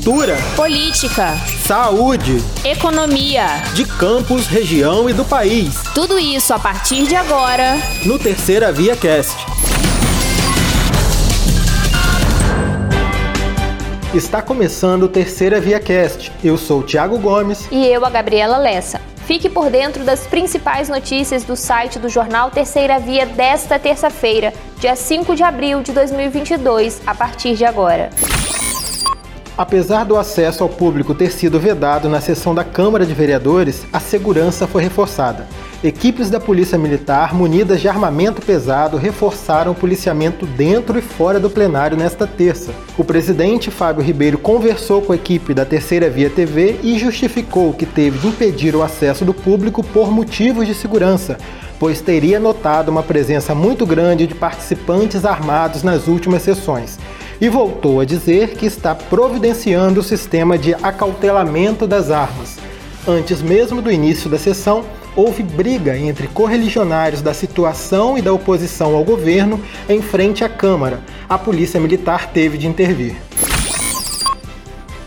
cultura, política, saúde, economia, de campos, região e do país. Tudo isso a partir de agora no Terceira Via Cast. Está começando o Terceira Via Cast. Eu sou o Thiago Gomes e eu a Gabriela Lessa. Fique por dentro das principais notícias do site do jornal Terceira Via desta terça-feira, dia 5 de abril de 2022, a partir de agora. Apesar do acesso ao público ter sido vedado na sessão da Câmara de Vereadores, a segurança foi reforçada. Equipes da Polícia Militar, munidas de armamento pesado, reforçaram o policiamento dentro e fora do plenário nesta terça. O presidente Fábio Ribeiro conversou com a equipe da Terceira Via TV e justificou que teve de impedir o acesso do público por motivos de segurança, pois teria notado uma presença muito grande de participantes armados nas últimas sessões. E voltou a dizer que está providenciando o sistema de acautelamento das armas. Antes mesmo do início da sessão, houve briga entre correligionários da situação e da oposição ao governo em frente à Câmara. A Polícia Militar teve de intervir.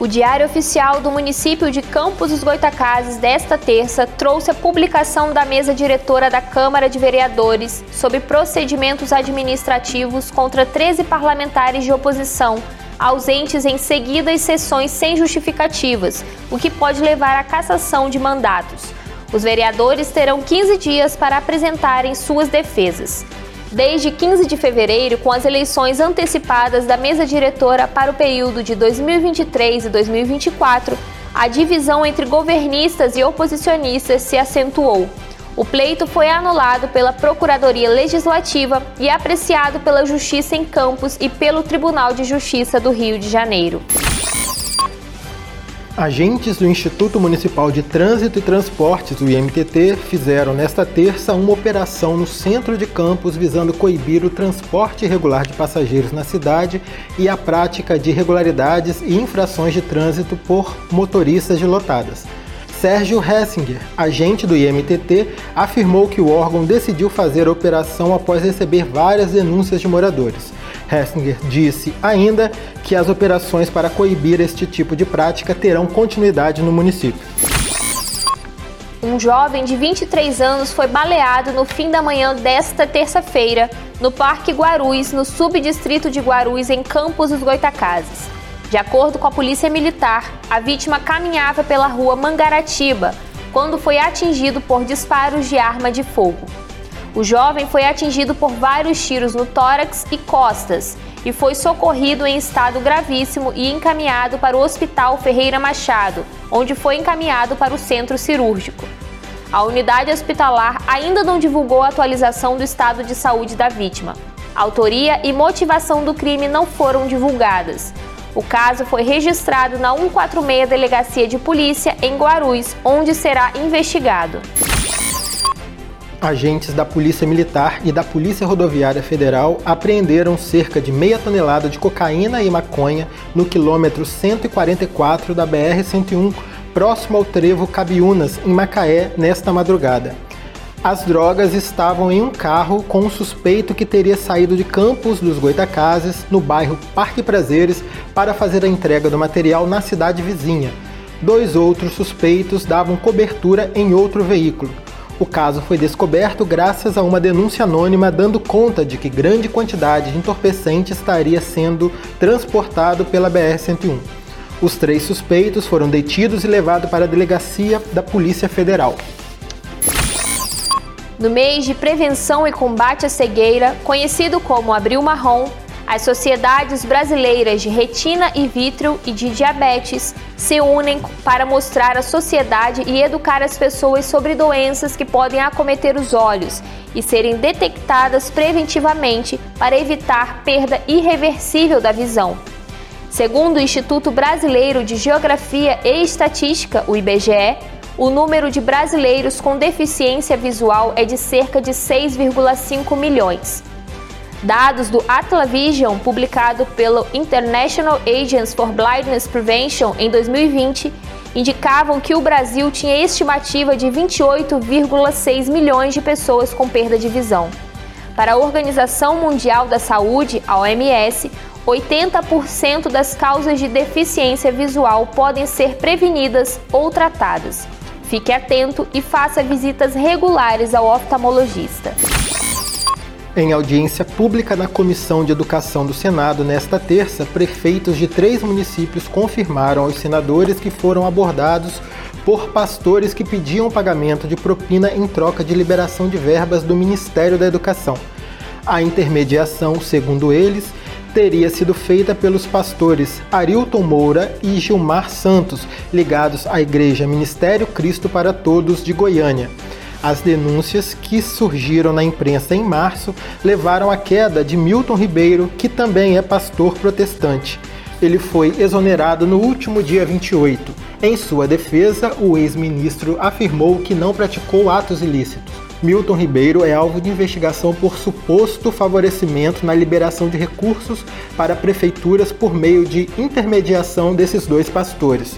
O Diário Oficial do município de Campos dos Goitacazes desta terça trouxe a publicação da mesa diretora da Câmara de Vereadores sobre procedimentos administrativos contra 13 parlamentares de oposição ausentes em seguidas sessões sem justificativas, o que pode levar à cassação de mandatos. Os vereadores terão 15 dias para apresentarem suas defesas. Desde 15 de fevereiro, com as eleições antecipadas da mesa diretora para o período de 2023 e 2024, a divisão entre governistas e oposicionistas se acentuou. O pleito foi anulado pela Procuradoria Legislativa e apreciado pela Justiça em Campos e pelo Tribunal de Justiça do Rio de Janeiro. Agentes do Instituto Municipal de Trânsito e Transportes, o IMTT, fizeram nesta terça uma operação no centro de Campos visando coibir o transporte irregular de passageiros na cidade e a prática de irregularidades e infrações de trânsito por motoristas de lotadas. Sérgio Hessinger, agente do IMTT, afirmou que o órgão decidiu fazer a operação após receber várias denúncias de moradores. Hessinger disse ainda que as operações para coibir este tipo de prática terão continuidade no município. Um jovem de 23 anos foi baleado no fim da manhã desta terça-feira no Parque Guarulhos, no subdistrito de Guarulhos, em Campos dos Goitacazes. De acordo com a Polícia Militar, a vítima caminhava pela rua Mangaratiba quando foi atingido por disparos de arma de fogo. O jovem foi atingido por vários tiros no tórax e costas e foi socorrido em estado gravíssimo e encaminhado para o Hospital Ferreira Machado, onde foi encaminhado para o centro cirúrgico. A unidade hospitalar ainda não divulgou a atualização do estado de saúde da vítima. Autoria e motivação do crime não foram divulgadas. O caso foi registrado na 146 Delegacia de Polícia em Guarulhos, onde será investigado agentes da Polícia Militar e da Polícia Rodoviária Federal apreenderam cerca de meia tonelada de cocaína e maconha no quilômetro 144 da BR-101, próximo ao trevo Cabiunas, em Macaé, nesta madrugada. As drogas estavam em um carro com um suspeito que teria saído de Campos dos Goitacazes, no bairro Parque Prazeres, para fazer a entrega do material na cidade vizinha. Dois outros suspeitos davam cobertura em outro veículo. O caso foi descoberto graças a uma denúncia anônima dando conta de que grande quantidade de entorpecente estaria sendo transportado pela BR-101. Os três suspeitos foram detidos e levados para a delegacia da Polícia Federal. No mês de prevenção e combate à cegueira, conhecido como Abril Marrom, as sociedades brasileiras de retina e vítreo e de diabetes se unem para mostrar à sociedade e educar as pessoas sobre doenças que podem acometer os olhos e serem detectadas preventivamente para evitar perda irreversível da visão. Segundo o Instituto Brasileiro de Geografia e Estatística, o IBGE, o número de brasileiros com deficiência visual é de cerca de 6,5 milhões. Dados do Atlavision, publicado pelo International Agents for Blindness Prevention em 2020, indicavam que o Brasil tinha estimativa de 28,6 milhões de pessoas com perda de visão. Para a Organização Mundial da Saúde, a OMS, 80% das causas de deficiência visual podem ser prevenidas ou tratadas. Fique atento e faça visitas regulares ao oftalmologista. Em audiência pública na Comissão de Educação do Senado nesta terça, prefeitos de três municípios confirmaram aos senadores que foram abordados por pastores que pediam pagamento de propina em troca de liberação de verbas do Ministério da Educação. A intermediação, segundo eles, teria sido feita pelos pastores Arilton Moura e Gilmar Santos, ligados à Igreja Ministério Cristo para Todos de Goiânia. As denúncias que surgiram na imprensa em março levaram à queda de Milton Ribeiro, que também é pastor protestante. Ele foi exonerado no último dia 28. Em sua defesa, o ex-ministro afirmou que não praticou atos ilícitos. Milton Ribeiro é alvo de investigação por suposto favorecimento na liberação de recursos para prefeituras por meio de intermediação desses dois pastores.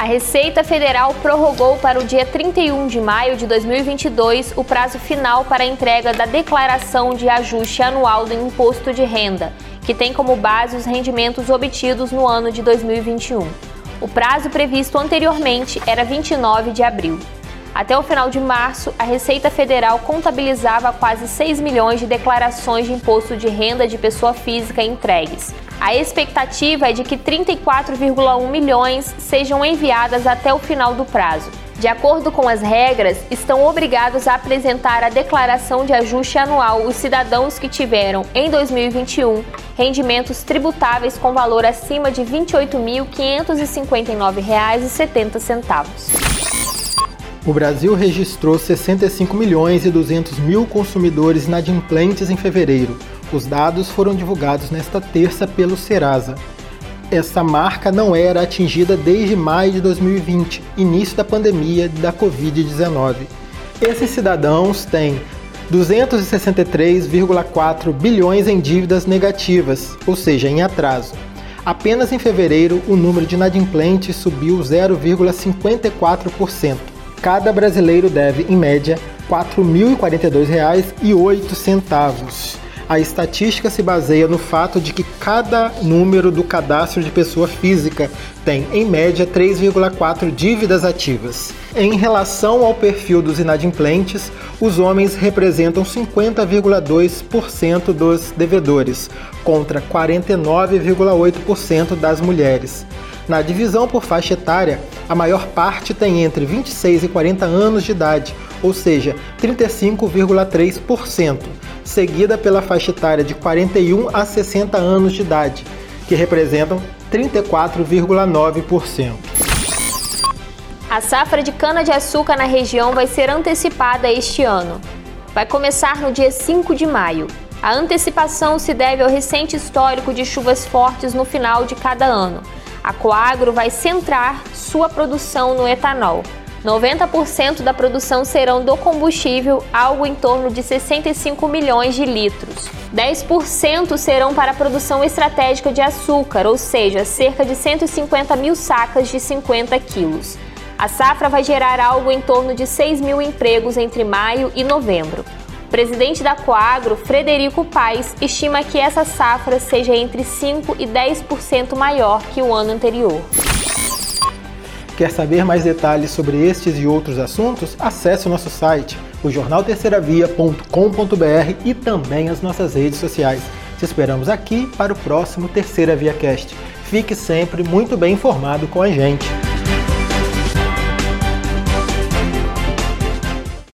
A Receita Federal prorrogou para o dia 31 de maio de 2022 o prazo final para a entrega da declaração de ajuste anual do imposto de renda, que tem como base os rendimentos obtidos no ano de 2021. O prazo previsto anteriormente era 29 de abril. Até o final de março, a Receita Federal contabilizava quase 6 milhões de declarações de imposto de renda de pessoa física entregues. A expectativa é de que 34,1 milhões sejam enviadas até o final do prazo. De acordo com as regras, estão obrigados a apresentar a declaração de ajuste anual os cidadãos que tiveram, em 2021, rendimentos tributáveis com valor acima de R$ 28.559,70. O Brasil registrou 65 milhões e 200 mil consumidores inadimplentes em fevereiro. Os dados foram divulgados nesta terça pelo Serasa. Essa marca não era atingida desde maio de 2020, início da pandemia da Covid-19. Esses cidadãos têm 263,4 bilhões em dívidas negativas, ou seja, em atraso. Apenas em fevereiro, o número de inadimplentes subiu 0,54%. Cada brasileiro deve, em média, R$ 4.042,08. A estatística se baseia no fato de que cada número do cadastro de pessoa física tem, em média, 3,4 dívidas ativas. Em relação ao perfil dos inadimplentes, os homens representam 50,2% dos devedores, contra 49,8% das mulheres. Na divisão por faixa etária, a maior parte tem entre 26 e 40 anos de idade, ou seja, 35,3%, seguida pela faixa etária de 41 a 60 anos de idade, que representam 34,9%. A safra de cana-de-açúcar na região vai ser antecipada este ano. Vai começar no dia 5 de maio. A antecipação se deve ao recente histórico de chuvas fortes no final de cada ano a Coagro vai centrar sua produção no etanol. 90% da produção serão do combustível, algo em torno de 65 milhões de litros. 10% serão para a produção estratégica de açúcar, ou seja, cerca de 150 mil sacas de 50 quilos. A safra vai gerar algo em torno de 6 mil empregos entre maio e novembro presidente da Coagro, Frederico Paes, estima que essa safra seja entre 5% e 10% maior que o ano anterior. Quer saber mais detalhes sobre estes e outros assuntos? Acesse o nosso site, o jornalterceiravia.com.br e também as nossas redes sociais. Te esperamos aqui para o próximo Terceira Via Cast. Fique sempre muito bem informado com a gente.